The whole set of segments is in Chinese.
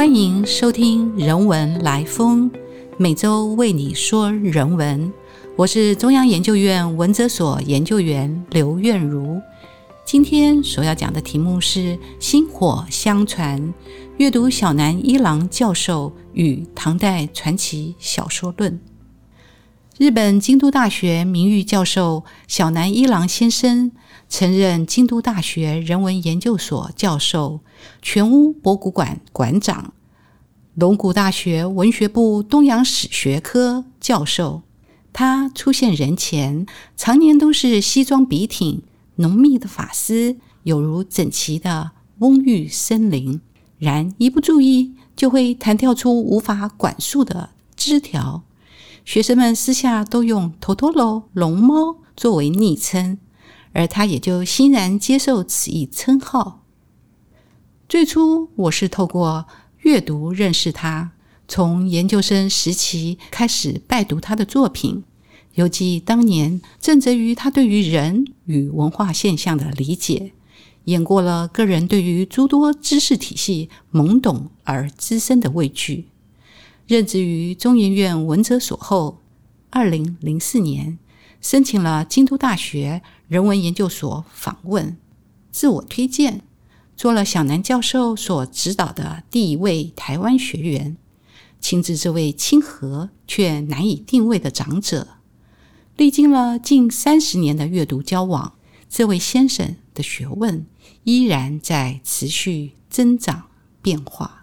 欢迎收听《人文来风》，每周为你说人文。我是中央研究院文哲所研究员刘苑如。今天所要讲的题目是《薪火相传》，阅读小南一郎教授与唐代传奇小说论。日本京都大学名誉教授小南一郎先生，曾任京都大学人文研究所教授、全屋博古馆馆长、龙谷大学文学部东洋史学科教授。他出现人前，常年都是西装笔挺，浓密的发丝有如整齐的翁郁森林，然一不注意，就会弹跳出无法管束的枝条。学生们私下都用“头陀罗”龙猫作为昵称，而他也就欣然接受此一称号。最初，我是透过阅读认识他，从研究生时期开始拜读他的作品，尤记当年正则于他对于人与文化现象的理解，演过了个人对于诸多知识体系懵懂而资深的畏惧。任职于中研院文哲所后，二零零四年申请了京都大学人文研究所访问，自我推荐，做了小南教授所指导的第一位台湾学员，亲自这位亲和却难以定位的长者，历经了近三十年的阅读交往，这位先生的学问依然在持续增长变化。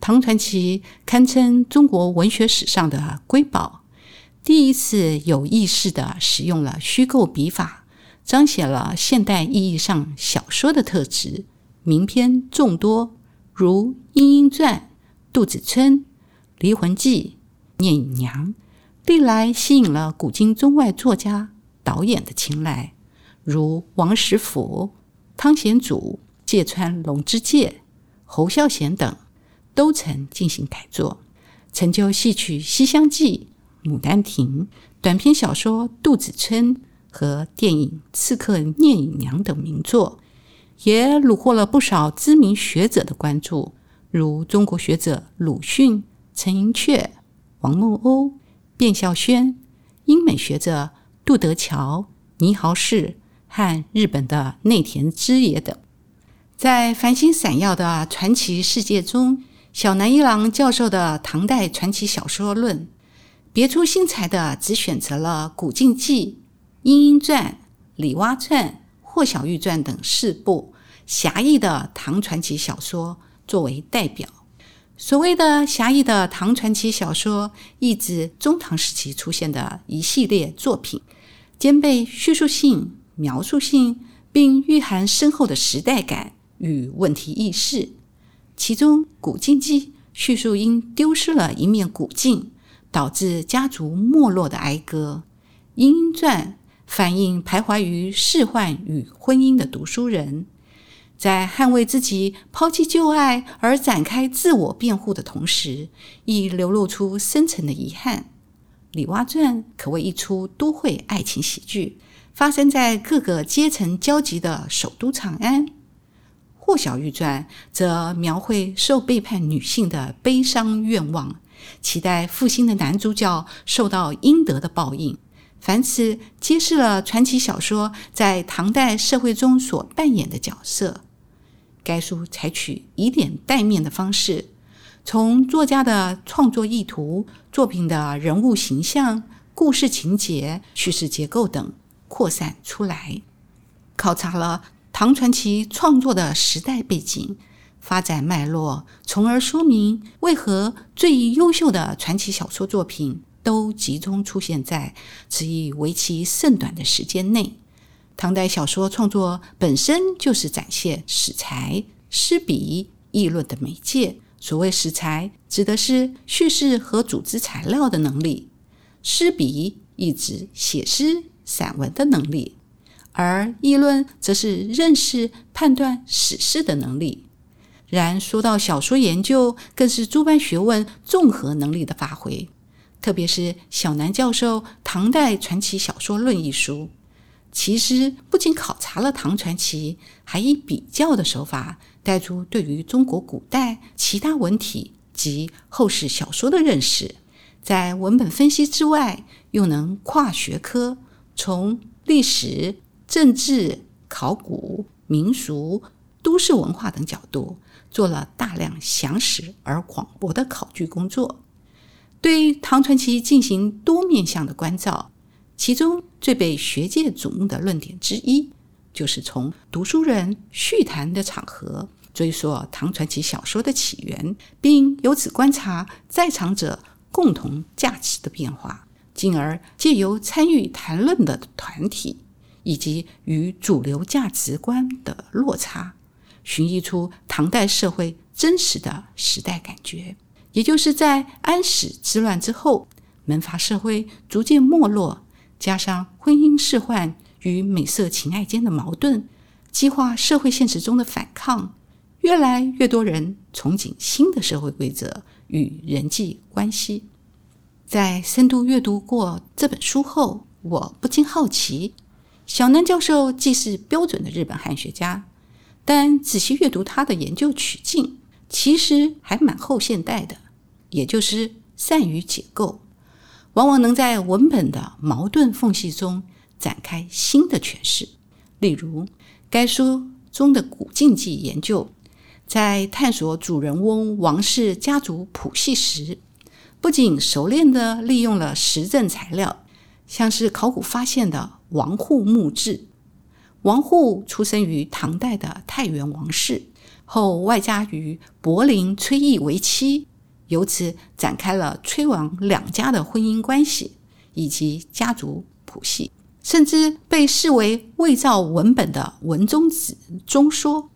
唐传奇堪称中国文学史上的瑰宝，第一次有意识地使用了虚构笔法，彰显了现代意义上小说的特质。名篇众多，如《莺莺传》《杜子春》《离魂记》《聂隐娘》，历来吸引了古今中外作家、导演的青睐，如王实甫、汤显祖、芥川龙之介、侯孝贤等。都曾进行改作，成就戏曲《西厢记》《牡丹亭》、短篇小说《杜子春》和电影《刺客聂隐娘》等名作，也虏获了不少知名学者的关注，如中国学者鲁迅、陈寅恪、王梦鸥、卞孝轩，英美学者杜德桥、倪豪士和日本的内田之也等，在繁星闪耀的传奇世界中。小南一郎教授的《唐代传奇小说论》，别出心裁的只选择了《古镜记》《莺莺传》《李蛙传》《霍小玉传》等四部狭义的唐传奇小说作为代表。所谓的狭义的唐传奇小说，意指中唐时期出现的一系列作品，兼备叙述性、描述性，并蕴含深厚的时代感与问题意识。其中，《古镜记》叙述因丢失了一面古镜，导致家族没落的哀歌；《莺莺传》反映徘徊于仕宦与婚姻的读书人，在捍卫自己、抛弃旧爱而展开自我辩护的同时，亦流露出深沉的遗憾。《李蛙传》可谓一出都会爱情喜剧，发生在各个阶层交集的首都长安。《霍小玉传》则描绘受背叛女性的悲伤愿望，期待负心的男主角受到应得的报应。凡此揭示了传奇小说在唐代社会中所扮演的角色。该书采取以点带面的方式，从作家的创作意图、作品的人物形象、故事情节、叙事结构等扩散出来，考察了。唐传奇创作的时代背景、发展脉络，从而说明为何最优秀的传奇小说作品都集中出现在此一为期甚短的时间内。唐代小说创作本身就是展现史才、诗笔、议论的媒介。所谓史才，指的是叙事和组织材料的能力；诗笔意指写诗、散文的能力。而议论则是认识、判断史事的能力。然说到小说研究，更是诸般学问综合能力的发挥。特别是小南教授《唐代传奇小说论》一书，其实不仅考察了唐传奇，还以比较的手法带出对于中国古代其他文体及后世小说的认识。在文本分析之外，又能跨学科，从历史、政治、考古、民俗、都市文化等角度，做了大量详实而广博的考据工作，对唐传奇进行多面向的关照。其中最被学界瞩目的论点之一，就是从读书人叙谈的场合追溯唐传奇小说的起源，并由此观察在场者共同价值的变化，进而借由参与谈论的团体以及与主流价值观的落差，寻绎出唐代社会真实的时代感觉。也就是在安史之乱之后，门阀社会逐渐没落。加上婚姻仕宦与美色情爱间的矛盾，激化社会现实中的反抗，越来越多人憧憬新的社会规则与人际关系。在深度阅读过这本书后，我不禁好奇：小南教授既是标准的日本汉学家，但仔细阅读他的研究取径，其实还蛮后现代的，也就是善于解构。往往能在文本的矛盾缝隙中展开新的诠释。例如，该书中的古禁忌研究，在探索主人翁王氏家族谱系时，不仅熟练地利用了实证材料，像是考古发现的王护墓志。王护出生于唐代的太原王氏，后外加于柏林崔义为妻。由此展开了崔王两家的婚姻关系以及家族谱系，甚至被视为伪造文本的文中子中说，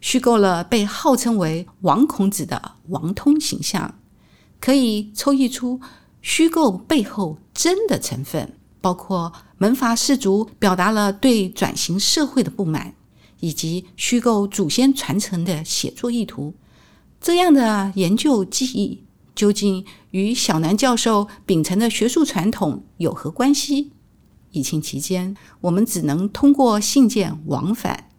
虚构了被号称为王孔子的王通形象，可以抽绎出虚构背后真的成分，包括门阀士族表达了对转型社会的不满，以及虚构祖先传承的写作意图。这样的研究记忆究竟与小南教授秉承的学术传统有何关系？疫情期间，我们只能通过信件往返。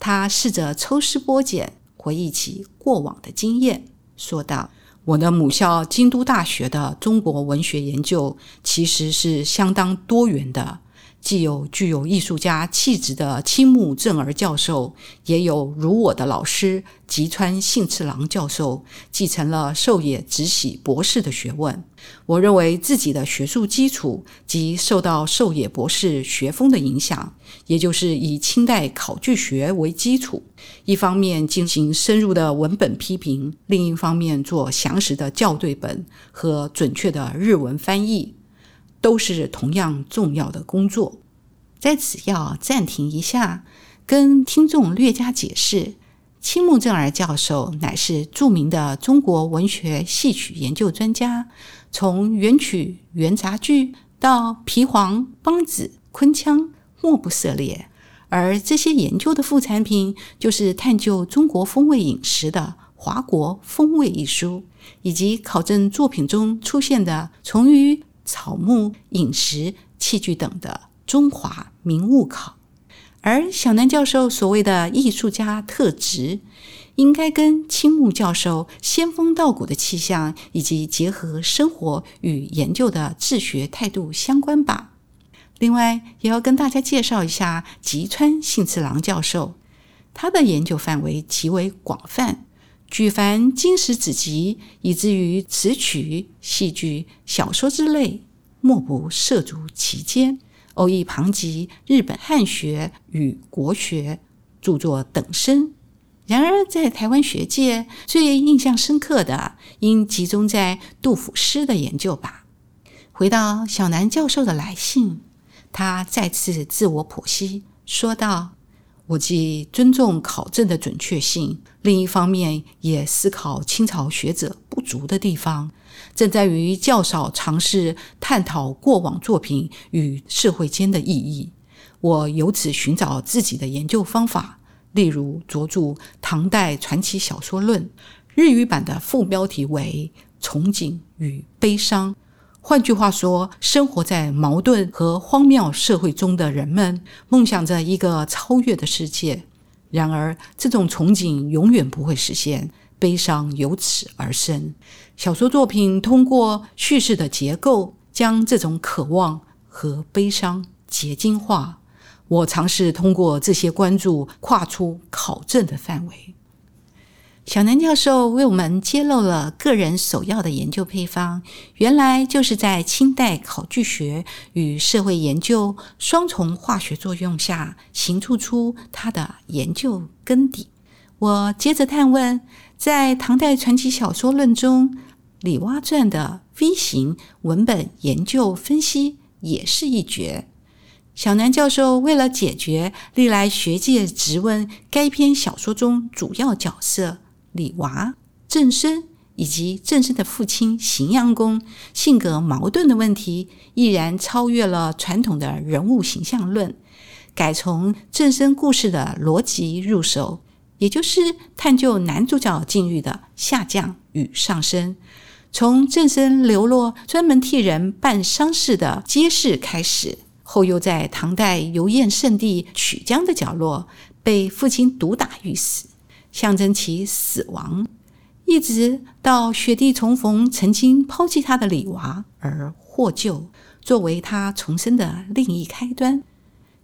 他试着抽丝剥茧，回忆起过往的经验，说道：“我的母校京都大学的中国文学研究其实是相当多元的。”既有具有艺术家气质的青木正儿教授，也有如我的老师吉川幸次郎教授，继承了寿野直喜博士的学问。我认为自己的学术基础及受到寿野博士学风的影响，也就是以清代考据学为基础，一方面进行深入的文本批评，另一方面做详实的校对本和准确的日文翻译。都是同样重要的工作。在此要暂停一下，跟听众略加解释：青木正儿教授乃是著名的中国文学戏曲研究专家，从元曲、元杂剧到皮黄、梆子、昆腔，莫不涉猎。而这些研究的副产品，就是探究中国风味饮食的《华国风味》一书，以及考证作品中出现的从于。草木、饮食、器具等的中华名物考，而小南教授所谓的艺术家特质，应该跟青木教授仙风道骨的气象，以及结合生活与研究的治学态度相关吧。另外，也要跟大家介绍一下吉川幸次郎教授，他的研究范围极为广泛。举凡经史子集，以至于词曲、戏剧、小说之类，莫不涉足其间，偶亦旁及日本汉学与国学著作等身。然而，在台湾学界最印象深刻的，应集中在杜甫诗的研究吧。回到小南教授的来信，他再次自我剖析，说道。我既尊重考证的准确性，另一方面也思考清朝学者不足的地方，正在于较少尝试探讨过往作品与社会间的意义。我由此寻找自己的研究方法，例如着著《唐代传奇小说论》，日语版的副标题为《憧憬与悲伤》。换句话说，生活在矛盾和荒谬社会中的人们，梦想着一个超越的世界。然而，这种憧憬永远不会实现，悲伤由此而生。小说作品通过叙事的结构，将这种渴望和悲伤结晶化。我尝试通过这些关注，跨出考证的范围。小南教授为我们揭露了个人首要的研究配方，原来就是在清代考据学与社会研究双重化学作用下形塑出他的研究根底。我接着探问，在唐代传奇小说论中，《李蛙传》的 V 型文本研究分析也是一绝。小南教授为了解决历来学界质问该篇小说中主要角色。李娃、郑生以及郑生的父亲荥阳公性格矛盾的问题，毅然超越了传统的人物形象论，改从郑生故事的逻辑入手，也就是探究男主角境遇的下降与上升。从郑生流落专门替人办丧事的街市开始，后又在唐代游宴圣地曲江的角落被父亲毒打欲死。象征其死亡，一直到雪地重逢，曾经抛弃他的李娃而获救，作为他重生的另一开端。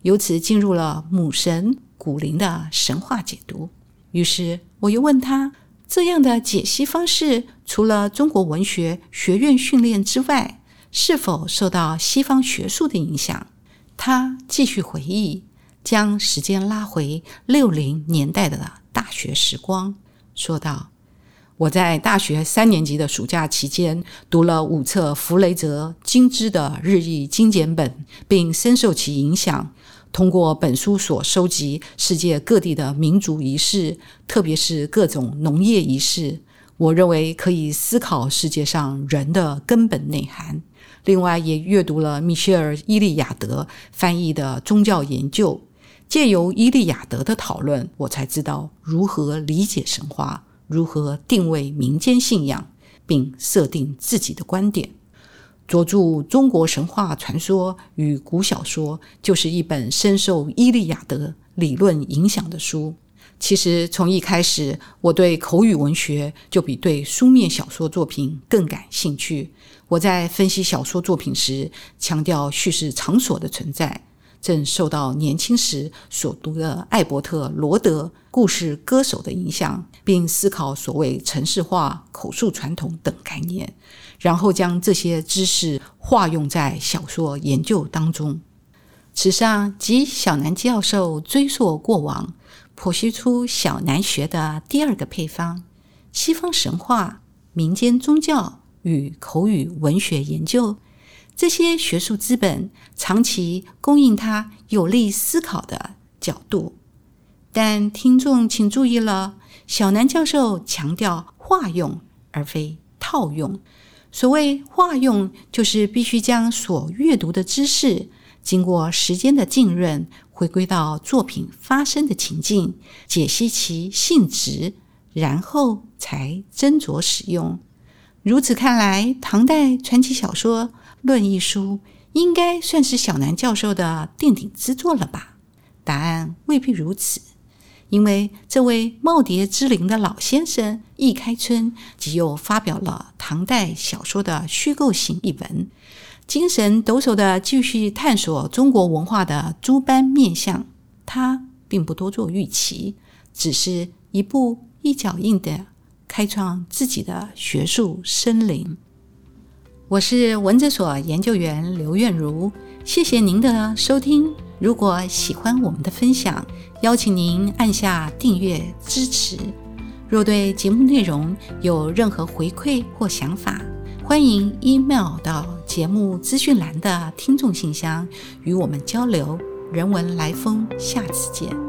由此进入了母神古灵的神话解读。于是我又问他：这样的解析方式，除了中国文学学院训练之外，是否受到西方学术的影响？他继续回忆，将时间拉回六零年代的。大学时光，说道：“我在大学三年级的暑假期间，读了五册弗雷泽精织的日译精简本，并深受其影响。通过本书所收集世界各地的民族仪式，特别是各种农业仪式，我认为可以思考世界上人的根本内涵。另外，也阅读了米歇尔·伊利亚德翻译的宗教研究。”借由《伊利亚德》的讨论，我才知道如何理解神话，如何定位民间信仰，并设定自己的观点。着著中国神话传说与古小说，就是一本深受《伊利亚德》理论影响的书。其实，从一开始，我对口语文学就比对书面小说作品更感兴趣。我在分析小说作品时，强调叙事场所的存在。正受到年轻时所读的艾伯特·罗德故事歌手的影响，并思考所谓城市化、口述传统等概念，然后将这些知识化用在小说研究当中。此上即小南教授追溯过往，剖析出小南学的第二个配方：西方神话、民间宗教与口语文学研究。这些学术资本长期供应他有利思考的角度，但听众请注意了，小南教授强调化用而非套用。所谓化用，就是必须将所阅读的知识经过时间的浸润，回归到作品发生的情境，解析其性质，然后才斟酌使用。如此看来，唐代传奇小说。论一书应该算是小南教授的奠定之作了吧？答案未必如此，因为这位耄耋之龄的老先生易开春，即又发表了唐代小说的虚构型一文，精神抖擞的继续探索中国文化的诸般面相。他并不多做预期，只是一步一脚印的开创自己的学术森林。我是文哲所研究员刘苑如，谢谢您的收听。如果喜欢我们的分享，邀请您按下订阅支持。若对节目内容有任何回馈或想法，欢迎 email 到节目资讯栏的听众信箱与我们交流。人文来风，下次见。